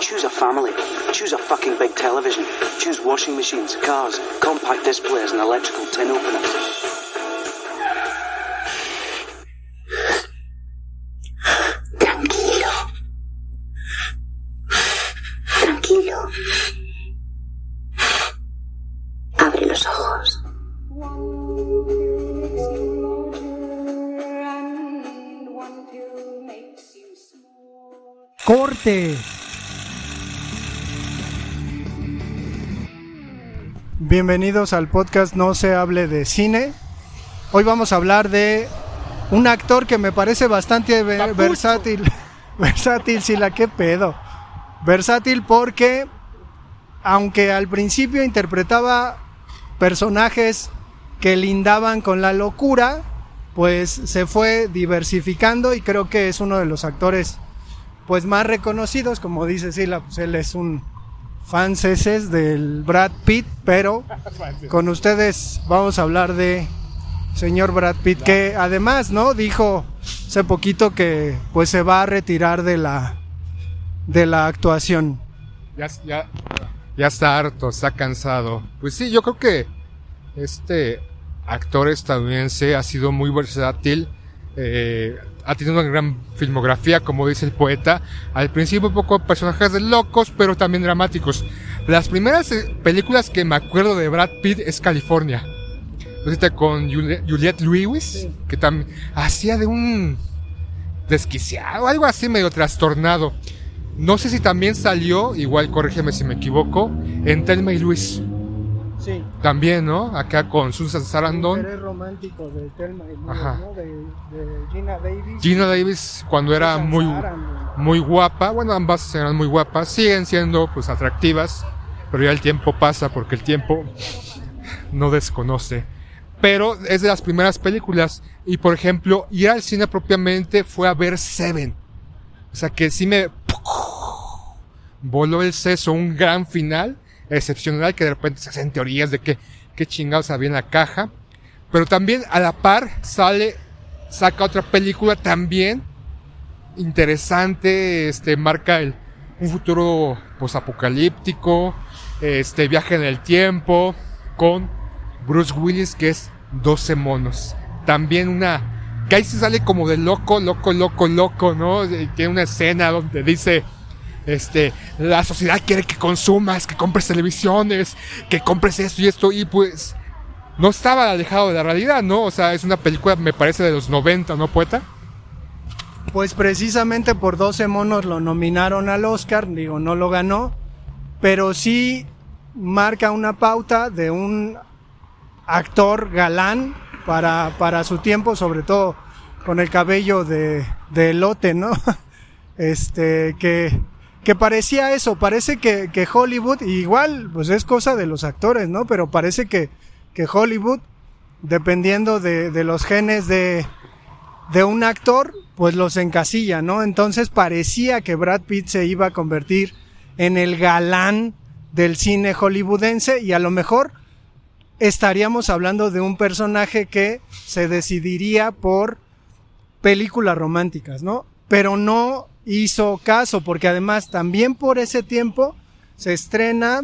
Choose a family. Choose a fucking big television. Choose washing machines, cars, compact displays, and electrical tin openers. Tranquilo. Tranquilo. Abre los ojos. Corte. Bienvenidos al podcast No se hable de cine. Hoy vamos a hablar de un actor que me parece bastante ve- versátil. versátil, sí, la que pedo. Versátil porque, aunque al principio interpretaba personajes que lindaban con la locura, pues se fue diversificando y creo que es uno de los actores pues más reconocidos, como dice Sila, pues él es un fan ceses del Brad Pitt, pero con ustedes vamos a hablar de señor Brad Pitt, que además, ¿no? Dijo hace poquito que pues se va a retirar de la de la actuación. Ya, ya, ya está harto, está cansado. Pues sí, yo creo que este actor estadounidense ha sido muy versátil. eh, ha tenido una gran filmografía, como dice el poeta. Al principio un poco personajes de locos, pero también dramáticos. Las primeras eh, películas que me acuerdo de Brad Pitt es California. Ahorita con Juliette, Lewis, que también hacía de un desquiciado, algo así medio trastornado. No sé si también salió, igual corrígeme si me equivoco, en Telma y Luis. Sí. También, ¿no? Acá con Susan Sarandon. romántico de Thelma y Ajá. De, Gina Davis. Gina Davis cuando era muy, muy guapa. Bueno, ambas eran muy guapas. Siguen siendo pues atractivas. Pero ya el tiempo pasa porque el tiempo no desconoce. Pero es de las primeras películas. Y por ejemplo, ir al cine propiamente fue a ver Seven. O sea que sí me voló el seso, un gran final, excepcional, que de repente se hacen teorías de que qué chingados había en la caja. Pero también a la par sale, saca otra película también interesante, este, marca el, un futuro posapocalíptico, este, viaje en el tiempo, con Bruce Willis, que es 12 monos. También una, que ahí se sale como de loco, loco, loco, loco, ¿no? Tiene una escena donde dice, este, la sociedad quiere que consumas, que compres televisiones, que compres esto y esto, y pues, no estaba alejado de la realidad, ¿no? O sea, es una película, me parece, de los 90, ¿no, poeta? Pues precisamente por 12 monos lo nominaron al Oscar, digo, no lo ganó, pero sí marca una pauta de un actor galán para, para su tiempo, sobre todo con el cabello de, de elote, ¿no? Este, que, que parecía eso, parece que, que Hollywood, igual, pues es cosa de los actores, ¿no? Pero parece que, que Hollywood, dependiendo de, de los genes de, de un actor, pues los encasilla, ¿no? Entonces parecía que Brad Pitt se iba a convertir en el galán del cine hollywoodense y a lo mejor estaríamos hablando de un personaje que se decidiría por películas románticas, ¿no? Pero no hizo caso, porque además también por ese tiempo se estrena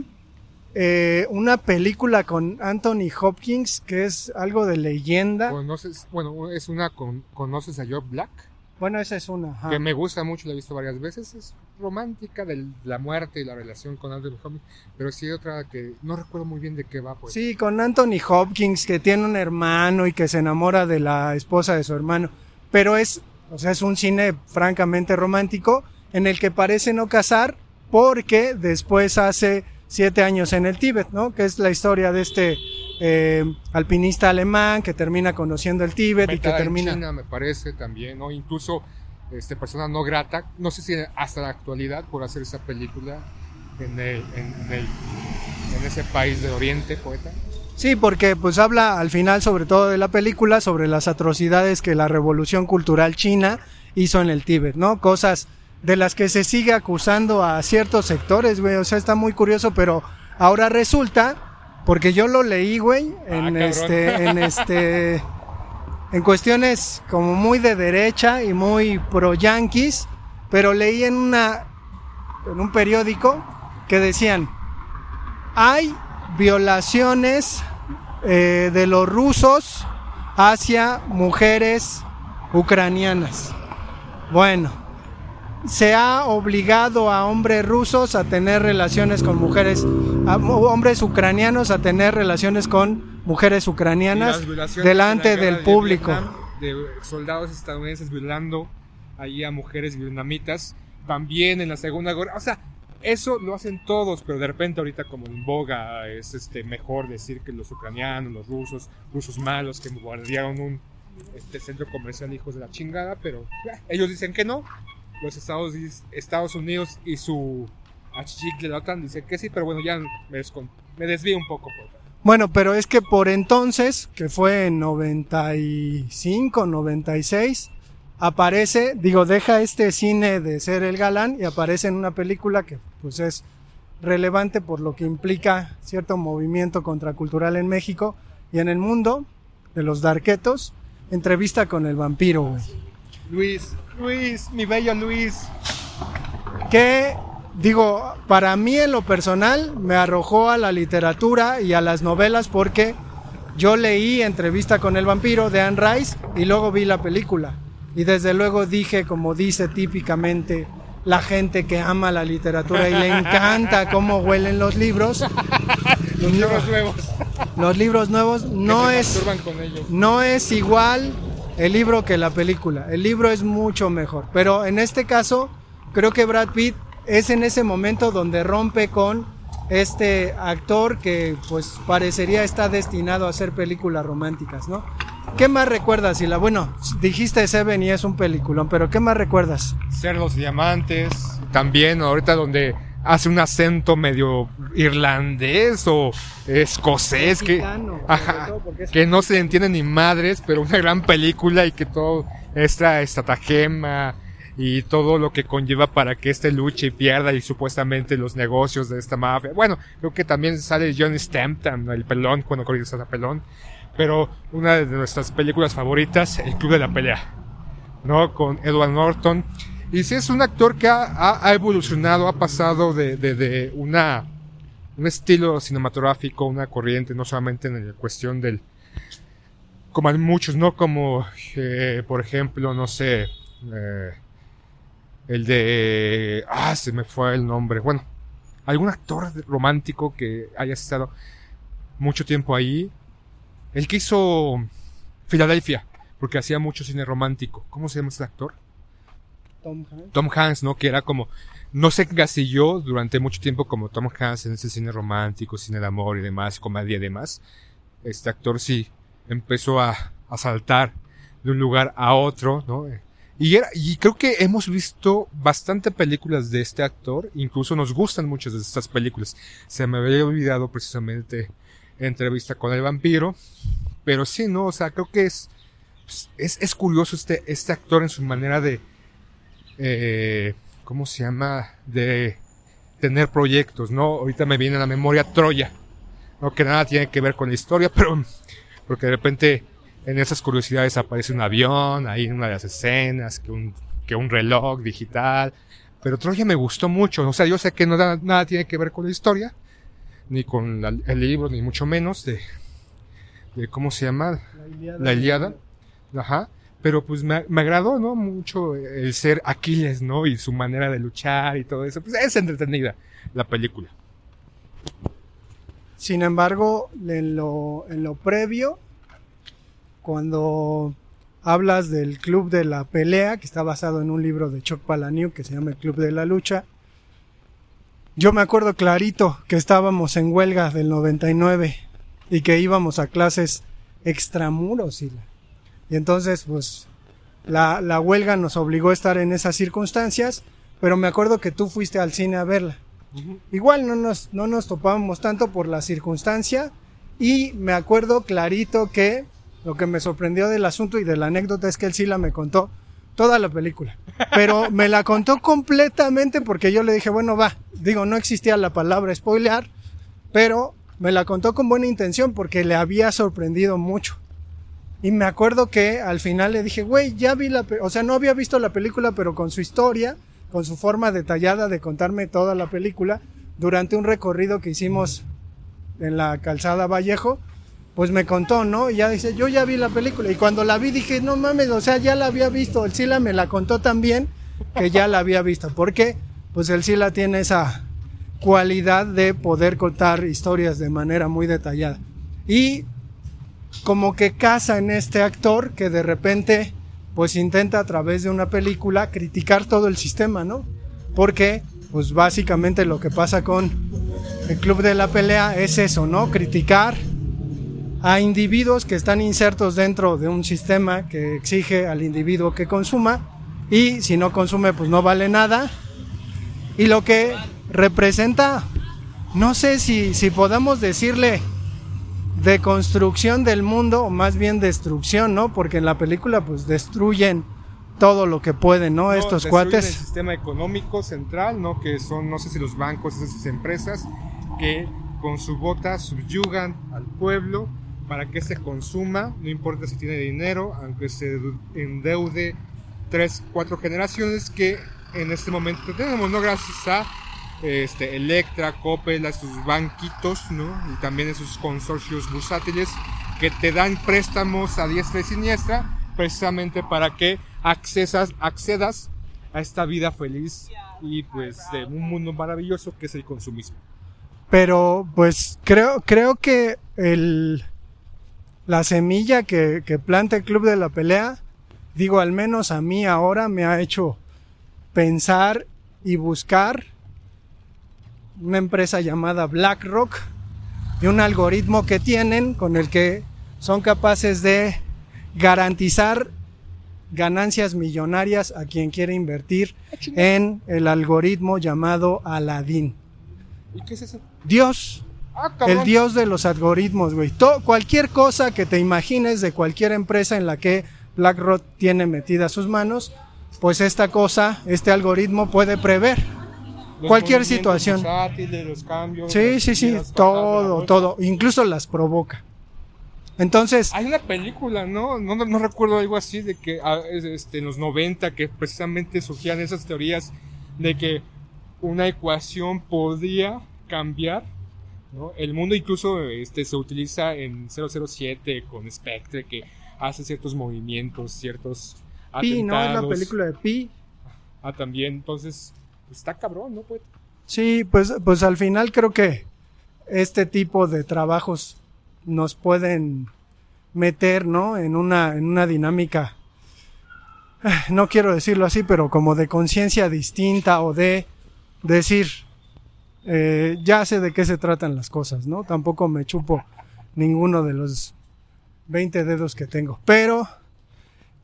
eh, una película con Anthony Hopkins que es algo de leyenda. ¿Conoces, bueno, es una con, ¿conoces a Joe Black? Bueno, esa es una. ajá. Que me gusta mucho, la he visto varias veces. Es romántica de la muerte y la relación con Anthony Hopkins. Pero sí otra que no recuerdo muy bien de qué va. Pues. Sí, con Anthony Hopkins que tiene un hermano y que se enamora de la esposa de su hermano. Pero es, o sea, es un cine francamente romántico en el que parece no casar porque después hace siete años en el Tíbet, ¿no? Que es la historia de este eh, alpinista alemán que termina conociendo el Tíbet y que Metada en termina... China, me parece también, ¿no? Incluso este persona no grata, no sé si hasta la actualidad por hacer esa película en el, en, en el- en ese país del Oriente, poeta. Sí, porque pues habla al final sobre todo de la película sobre las atrocidades que la revolución cultural china hizo en el Tíbet, ¿no? Cosas de las que se sigue acusando a ciertos sectores, güey, o sea, está muy curioso, pero ahora resulta, porque yo lo leí, güey, en cabrón. este, en este, en cuestiones como muy de derecha y muy pro yanquis, pero leí en una, en un periódico que decían, hay violaciones eh, de los rusos hacia mujeres ucranianas. Bueno, se ha obligado a hombres rusos a tener relaciones con mujeres, a hombres ucranianos a tener relaciones con mujeres ucranianas delante del de público. Vietnam, de soldados estadounidenses violando ahí a mujeres vietnamitas, también en la Segunda Guerra. O sea, eso lo hacen todos, pero de repente ahorita como en boga es este mejor decir que los ucranianos, los rusos, rusos malos que bombardearon un este centro comercial hijos de la chingada, pero eh, ellos dicen que no. Los Estados, Estados Unidos y su achichic de la OTAN dicen que sí, pero bueno, ya me, me desvío un poco. pues. Bueno, pero es que por entonces, que fue en 95, 96, aparece, digo, deja este cine de ser el galán y aparece en una película que pues es relevante por lo que implica cierto movimiento contracultural en México y en el mundo de los darquetos, entrevista con el vampiro, güey. Luis, Luis, mi bello Luis. que digo, para mí en lo personal me arrojó a la literatura y a las novelas porque yo leí Entrevista con el vampiro de Anne Rice y luego vi la película. Y desde luego dije, como dice típicamente la gente que ama la literatura y le encanta cómo huelen los libros, Los libros nuevos. los libros nuevos no es masturban con ellos. no es igual el libro que la película. El libro es mucho mejor. Pero en este caso, creo que Brad Pitt es en ese momento donde rompe con este actor que pues parecería está destinado a hacer películas románticas, ¿no? ¿Qué más recuerdas, Sila? Bueno, dijiste Seven y es un peliculón, pero ¿qué más recuerdas? Ser los diamantes. También ahorita donde hace un acento medio irlandés o escocés que, Mexicano, ajá, es- que no se entiende ni madres, pero una gran película y que todo esta estratagema y todo lo que conlleva para que este luche y pierda y supuestamente los negocios de esta mafia. Bueno, creo que también sale John Stampton, el pelón, cuando corriges a pelón, pero una de nuestras películas favoritas, El Club de la Pelea. ¿no? Con Edward Norton. Y sí es un actor que ha, evolucionado, ha pasado de, de- de una, un estilo cinematográfico, una corriente, no solamente en la cuestión del, como hay muchos, ¿no? Como, eh, por ejemplo, no sé, eh, el de, ah, se me fue el nombre, bueno, algún actor romántico que haya estado mucho tiempo ahí, el que hizo Filadelfia, porque hacía mucho cine romántico. ¿Cómo se llama ese actor? Tom Hanks. Tom Hanks, ¿no? Que era como, no se encasilló durante mucho tiempo como Tom Hanks en ese cine romántico, cine de amor y demás, comedia y demás. Este actor sí empezó a, a saltar de un lugar a otro, ¿no? Y, era, y creo que hemos visto bastante películas de este actor, incluso nos gustan muchas de estas películas. Se me había olvidado precisamente entrevista con el vampiro, pero sí, ¿no? O sea, creo que es, pues, es, es curioso este, este actor en su manera de, eh, ¿cómo se llama? De tener proyectos, ¿no? Ahorita me viene a la memoria Troya, ¿no? Que nada tiene que ver con la historia, pero porque de repente en esas curiosidades aparece un avión, ahí en una de las escenas, que un, que un reloj digital, pero Troya me gustó mucho, o sea, yo sé que no da- nada tiene que ver con la historia, ni con la- el libro, ni mucho menos de, ¿cómo se llama? La Ilíada. Ajá. Pero pues me, me agradó, ¿no? Mucho el ser Aquiles, ¿no? Y su manera de luchar y todo eso. Pues es entretenida la película. Sin embargo, en lo, en lo previo, cuando hablas del Club de la Pelea, que está basado en un libro de Chuck Palahniuk que se llama El Club de la Lucha, yo me acuerdo clarito que estábamos en huelga del 99 y que íbamos a clases extramuros. Y, y entonces, pues, la, la huelga nos obligó a estar en esas circunstancias, pero me acuerdo que tú fuiste al cine a verla. Igual no nos, no nos topábamos tanto por la circunstancia y me acuerdo clarito que lo que me sorprendió del asunto y de la anécdota es que él sí la me contó toda la película. Pero me la contó completamente porque yo le dije, bueno, va, digo, no existía la palabra spoilear, pero me la contó con buena intención porque le había sorprendido mucho. Y me acuerdo que al final le dije, güey, ya vi la, pe-". o sea, no había visto la película, pero con su historia, con su forma detallada de contarme toda la película, durante un recorrido que hicimos en la calzada Vallejo, pues me contó, ¿no? Y ya dice, yo ya vi la película. Y cuando la vi dije, no mames, o sea, ya la había visto. El Sila me la contó también que ya la había visto. ¿Por qué? Pues el Sila tiene esa cualidad de poder contar historias de manera muy detallada. Y como que casa en este actor que de repente pues intenta a través de una película criticar todo el sistema, ¿no? Porque pues básicamente lo que pasa con el club de la pelea es eso, ¿no? Criticar a individuos que están insertos dentro de un sistema que exige al individuo que consuma y si no consume pues no vale nada y lo que representa no sé si, si podamos decirle de construcción del mundo o más bien destrucción, ¿no? Porque en la película pues destruyen todo lo que pueden, ¿no? Estos destruyen cuates. el sistema económico central, ¿no? Que son, no sé si los bancos, esas empresas, que con su bota subyugan al pueblo para que se consuma, no importa si tiene dinero, aunque se endeude tres, cuatro generaciones que en este momento tenemos, ¿no? Gracias a este, Electra, Coppel, a sus banquitos, ¿no? Y también esos consorcios bursátiles que te dan préstamos a diestra y siniestra, precisamente para que accesas, accedas a esta vida feliz y pues de un mundo maravilloso que es el consumismo. Pero pues creo, creo que el, la semilla que, que planta el Club de la Pelea, digo, al menos a mí ahora me ha hecho pensar y buscar una empresa llamada BlackRock y un algoritmo que tienen con el que son capaces de garantizar ganancias millonarias a quien quiere invertir en el algoritmo llamado Aladdin. ¿Y qué es eso? Dios, Ah, el dios de los algoritmos, güey. Cualquier cosa que te imagines de cualquier empresa en la que BlackRock tiene metida sus manos, pues esta cosa, este algoritmo puede prever. Los cualquier situación. los cambios, Sí, sí, sí, todo, todo, incluso las provoca. Entonces, Hay una película, ¿no? No, no, recuerdo algo así de que ah, es, este, en los 90 que precisamente surgían esas teorías de que una ecuación podía cambiar, ¿no? El mundo incluso este, se utiliza en 007 con Spectre que hace ciertos movimientos, ciertos Pi, ¿no? Es la película de Pi. Ah, también, entonces, está cabrón, ¿no? Pues, Sí, pues, pues al final creo que este tipo de trabajos nos pueden meter, ¿no? En una, en una dinámica, eh, no quiero decirlo así, pero como de conciencia distinta o de decir, eh, ya sé de qué se tratan las cosas, ¿no? Tampoco me chupo ninguno de los 20 dedos que tengo. Pero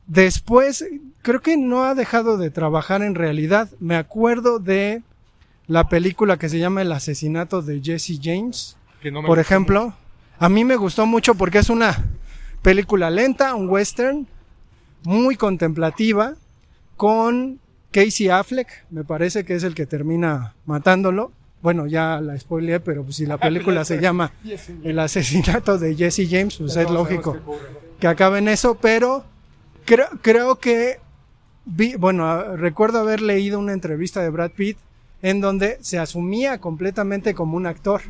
después, creo que no ha dejado de trabajar en realidad. Me acuerdo de la película que se llama El asesinato de Jesse James, que no me por ejemplo. A mí me gustó mucho porque es una película lenta, un western, muy contemplativa, con Casey Affleck, me parece que es el que termina matándolo. Bueno, ya la spoileé, pero pues si la película se llama El asesinato de Jesse James, pues es lógico que acabe en eso, pero creo, creo que vi, bueno, recuerdo haber leído una entrevista de Brad Pitt en donde se asumía completamente como un actor.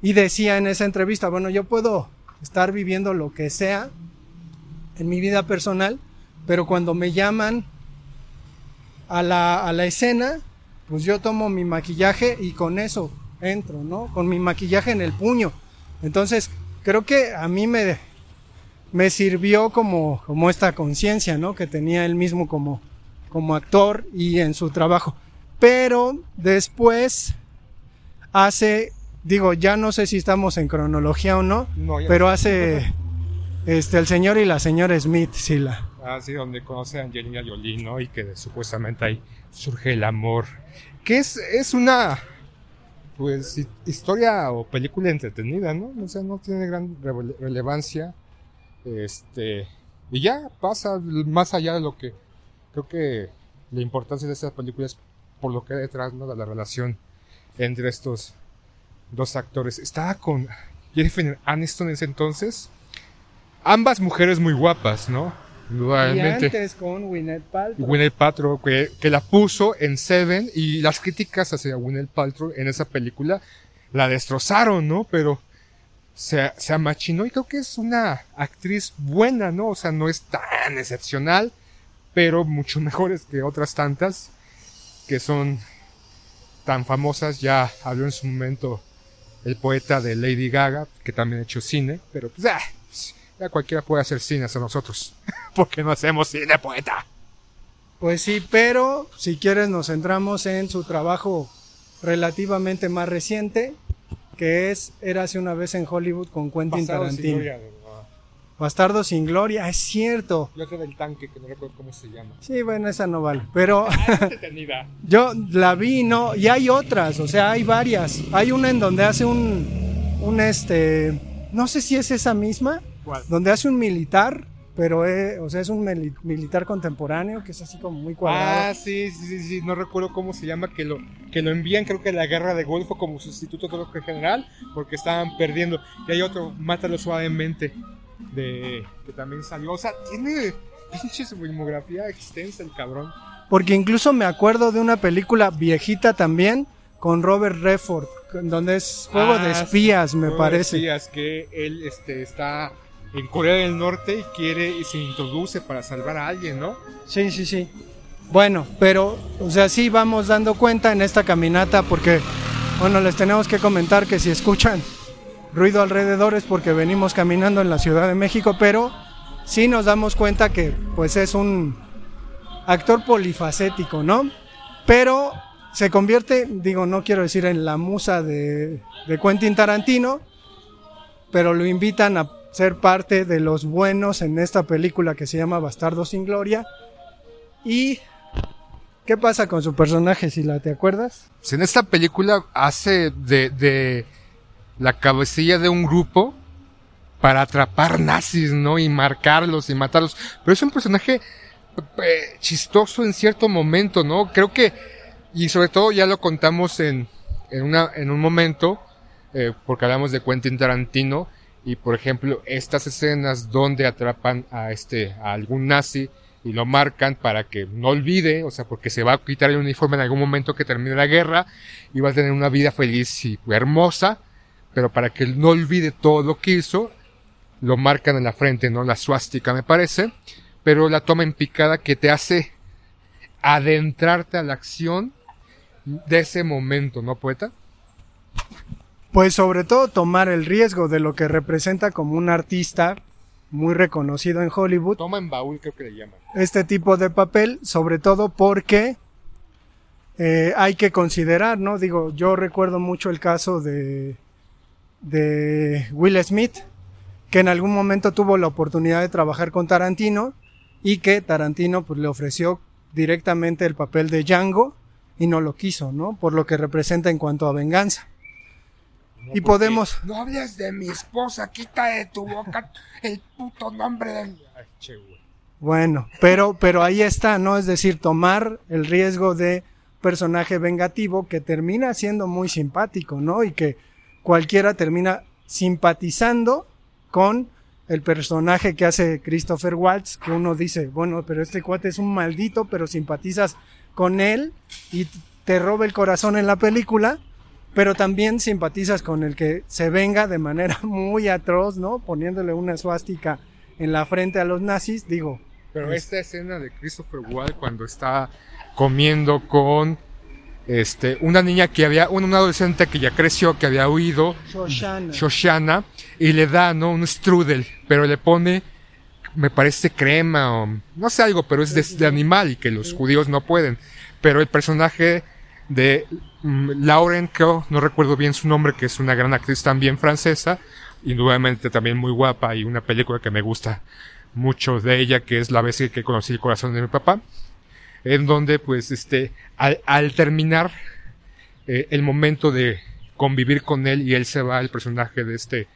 Y decía en esa entrevista, bueno, yo puedo estar viviendo lo que sea en mi vida personal, pero cuando me llaman a la, a la escena, pues yo tomo mi maquillaje y con eso entro, ¿no? Con mi maquillaje en el puño. Entonces, creo que a mí me, me sirvió como, como esta conciencia, ¿no? Que tenía él mismo como, como actor y en su trabajo. Pero después hace, digo, ya no sé si estamos en cronología o no, pero hace este el señor y la señora Smith, sí la. Así donde conoce a Angelina Jolie, ¿no? Y que supuestamente ahí surge el amor. Que es, es una, pues, hi- historia o película entretenida, ¿no? O sea, no tiene gran rele- relevancia. Este, y ya pasa más allá de lo que, creo que la importancia de esta película es por lo que hay detrás, ¿no? De la relación entre estos dos actores. Estaba con Jennifer Aniston en ese entonces. Ambas mujeres muy guapas, ¿no? Y Indudablemente. antes con Gwyneth Paltrow. Gwyneth Paltrow, que, que la puso en Seven y las críticas hacia Gwyneth Paltrow en esa película la destrozaron, ¿no? Pero se, se amachinó y creo que es una actriz buena, ¿no? O sea, no es tan excepcional, pero mucho mejores que otras tantas que son tan famosas. Ya habló en su momento el poeta de Lady Gaga, que también ha hecho cine, pero pues, ah, ya cualquiera puede hacer cine hasta nosotros, porque no hacemos cine, poeta. Pues sí, pero si quieres nos centramos en su trabajo relativamente más reciente, que es Érase una vez en Hollywood con Quentin sin Tarantino. gloria, ¿verdad? Bastardo sin gloria, es cierto. Y otra del tanque, que no recuerdo cómo se llama. Sí, bueno, esa no vale. Pero Detenida. yo la vi, ¿no? Y hay otras, o sea, hay varias. Hay una en donde hace un, un este, no sé si es esa misma, ¿Cuál? donde hace un militar, pero es, o sea, es un mili- militar contemporáneo que es así como muy cuadrado. Ah, sí, sí, sí, sí, no recuerdo cómo se llama, que lo, que lo envían creo que a la guerra de Golfo como sustituto de general, porque estaban perdiendo. Y hay otro, Mátalo suavemente, de que también salió. O sea, tiene pinche su filmografía extensa el cabrón. Porque incluso me acuerdo de una película viejita también con Robert Redford, donde es juego de Ah, espías, sí, me juego de parece. espías, que él este, está en Corea del Norte y quiere y se introduce para salvar a alguien, ¿no? Sí, sí, sí. Bueno, pero, o sea, sí vamos dando cuenta en esta caminata porque, bueno, les tenemos que comentar que si escuchan ruido alrededor es porque venimos caminando en la Ciudad de México, pero sí nos damos cuenta que, pues, es un actor polifacético, ¿no? Pero se convierte, digo, no quiero decir en la musa de, de Quentin Tarantino, pero lo invitan a ser parte de los buenos en esta película que se llama Bastardo sin Gloria. ¿Y qué pasa con su personaje, si la te acuerdas? En esta película hace de, de la cabecilla de un grupo para atrapar nazis, ¿no? Y marcarlos y matarlos. Pero es un personaje eh, chistoso en cierto momento, ¿no? Creo que, y sobre todo ya lo contamos en, en, una, en un momento, eh, porque hablamos de Quentin Tarantino, y por ejemplo, estas escenas donde atrapan a este, a algún nazi, y lo marcan para que no olvide, o sea, porque se va a quitar el uniforme en algún momento que termine la guerra y va a tener una vida feliz y hermosa, pero para que él no olvide todo lo que hizo, lo marcan en la frente, ¿no? La suástica, me parece, pero la toma en picada que te hace adentrarte a la acción de ese momento, ¿no, poeta? Pues sobre todo tomar el riesgo de lo que representa como un artista muy reconocido en Hollywood, Toma en baúl, creo que le llaman. este tipo de papel, sobre todo porque eh, hay que considerar, ¿no? Digo, yo recuerdo mucho el caso de, de Will Smith, que en algún momento tuvo la oportunidad de trabajar con Tarantino y que Tarantino pues, le ofreció directamente el papel de Django y no lo quiso, ¿no? Por lo que representa en cuanto a venganza. No, Y podemos- No hables de mi esposa, quita de tu boca el puto nombre del... Ay, che, güey. Bueno, pero, pero ahí está, ¿no? Es decir, tomar el riesgo de personaje vengativo que termina siendo muy simpático, ¿no? Y que cualquiera termina simpatizando con el personaje que hace Christopher Waltz, que uno dice, bueno, pero este cuate es un maldito, pero simpatizas con él y te roba el corazón en la película. Pero también simpatizas con el que se venga de manera muy atroz, ¿no? Poniéndole una suástica en la frente a los nazis, digo. Pero es- esta escena de Christopher Wilde cuando está comiendo con este una niña que había, un, adolescente que ya creció, que había huido, Shoshana. Shoshana, y le da, ¿no? Un strudel, pero le pone, me parece crema o no sé algo, pero es de, de animal y que los judíos no pueden. Pero el personaje de Lauren, creo, no recuerdo bien su nombre, que es una gran actriz también francesa, indudablemente también muy guapa y una película que me gusta mucho de ella, que es La vez que conocí el corazón de mi papá, en donde pues este, al, al terminar eh, el momento de convivir con él y él se va, el personaje de este,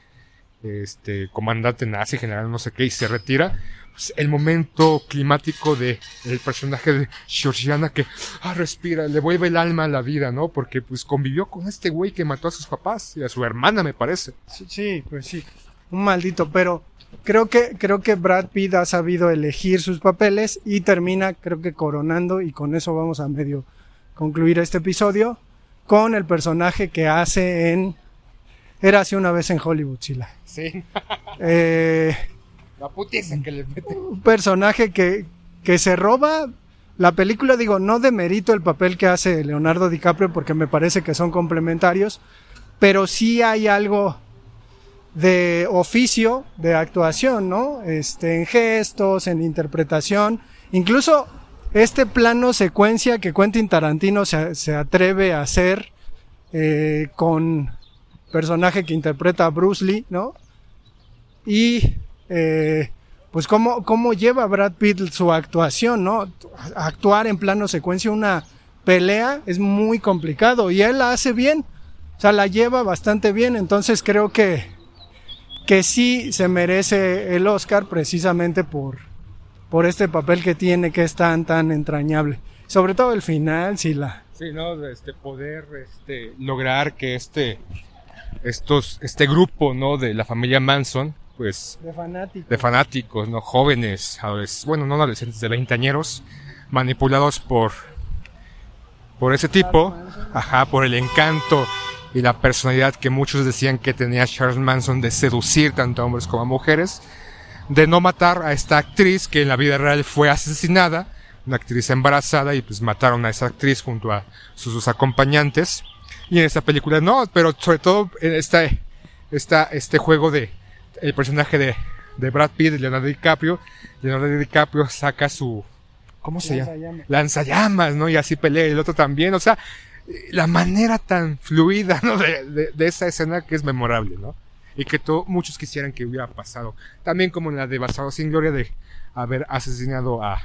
este comandante nazi, general no sé qué, y se retira, pues, el momento climático de el personaje de Georgiana que ah, respira, le vuelve el alma a la vida, ¿no? Porque pues convivió con este güey que mató a sus papás y a su hermana, me parece. Sí, Sí, pues sí. Un maldito, pero creo que, creo que Brad Pitt ha sabido elegir sus papeles y termina, creo que coronando, y con eso vamos a medio concluir este episodio, con el personaje que hace en Era hace una vez en Hollywood, Chila. Sí, Eh, la putiza que le mete. un personaje que, que se roba la película, digo, no demerito el papel que hace Leonardo DiCaprio porque me parece que son complementarios, pero sí hay algo de oficio, de actuación, ¿no? Este, en gestos, en interpretación, incluso este plano secuencia que Quentin Tarantino se, se atreve a hacer eh, con personaje que interpreta a Bruce Lee, ¿no? Y eh, pues cómo, cómo lleva Brad Pitt su actuación, ¿no? Actuar en plano secuencia una pelea es muy complicado y él la hace bien, o sea, la lleva bastante bien, entonces creo que, que sí se merece el Oscar precisamente por, por este papel que tiene que es tan, tan entrañable. Sobre todo el final, sí la... Sí, ¿no? Este poder, este, lograr que este, estos, este grupo, ¿no? De la familia Manson, pues, De fanático. de fanáticos, ¿no? Jóvenes, bueno, no adolescentes, de veinteañeros, manipulados por, por ese tipo, ajá, por el encanto y la personalidad que muchos decían que tenía Charles Manson de seducir tanto a hombres como a mujeres, de no matar a esta actriz que en la vida real fue asesinada, una actriz embarazada y pues mataron a esa actriz junto a sus, sus acompañantes. Y en esta película no, pero sobre todo en esta, esta, este juego de el personaje de, de Brad Pitt, de Leonardo DiCaprio, Leonardo DiCaprio saca su, ¿cómo se llama? Lanzallamas. Lanzallamas, ¿no? Y así pelea el otro también, o sea, la manera tan fluida, ¿no? De, de, de esa escena que es memorable, ¿no? Y que to- muchos quisieran que hubiera pasado. También como en la de Basado sin Gloria de haber asesinado a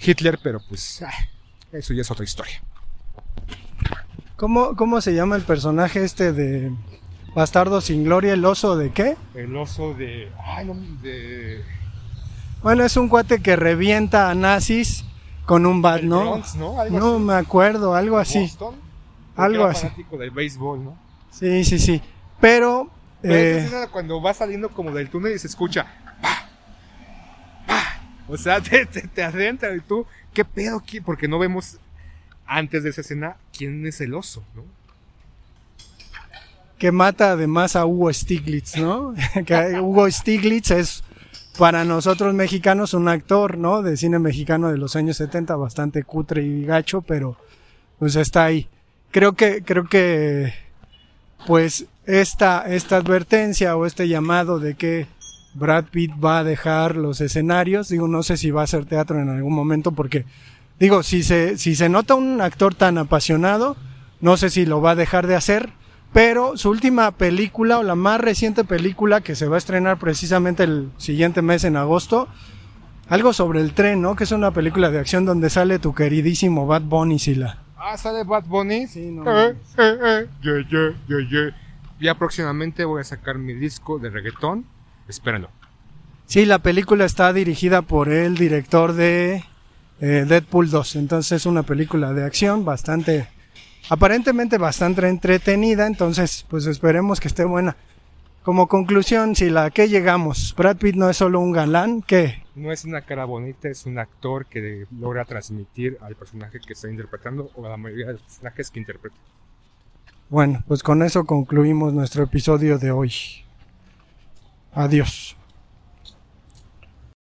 Hitler, pero pues, ah, eso ya es otra historia. ¿Cómo, ¿Cómo se llama el personaje este de Bastardo sin Gloria? ¿El oso de qué? El oso de, ay, no, de Bueno, es un cuate que revienta a nazis con un bat, ¿no? Bronx, ¿no? Algo No así. me acuerdo, algo así. Boston. Algo así. del béisbol, ¿no? Sí, sí, sí. Pero, Pero eh, escena cuando va saliendo como del túnel y se escucha. ¡pa! ¡pa! O sea, te, te, te adentra y tú, ¿qué pedo? ¿Qué? Porque no vemos antes de esa escena quién es el oso, ¿no? que mata además a Hugo Stiglitz, ¿no? Hugo Stiglitz es para nosotros mexicanos un actor, ¿no? De cine mexicano de los años 70, bastante cutre y gacho, pero pues está ahí. Creo que, creo que, pues esta, esta advertencia o este llamado de que Brad Pitt va a dejar los escenarios, digo, no sé si va a hacer teatro en algún momento porque, digo, si se, si se nota un actor tan apasionado, no sé si lo va a dejar de hacer, pero su última película o la más reciente película que se va a estrenar precisamente el siguiente mes en agosto, algo sobre el tren, ¿no? Que es una película de acción donde sale tu queridísimo Bad Bunny, Sila. Ah, sale Bad Bunny. Sí, no Eh, eh, eh, yeah, yeah, yeah, yeah. Ya próximamente voy a sacar mi disco de reggaetón. Espérenlo. Sí, la película está dirigida por el director de eh, Deadpool 2, entonces es una película de acción bastante, aparentemente bastante entretenida, entonces pues esperemos que esté buena. Como conclusión, si la que llegamos, Brad Pitt no es solo un galán, que No es una cara bonita, es un actor que logra transmitir al personaje que está interpretando o a la mayoría de los personajes que interpreta. Bueno, pues con eso concluimos nuestro episodio de hoy. Adiós.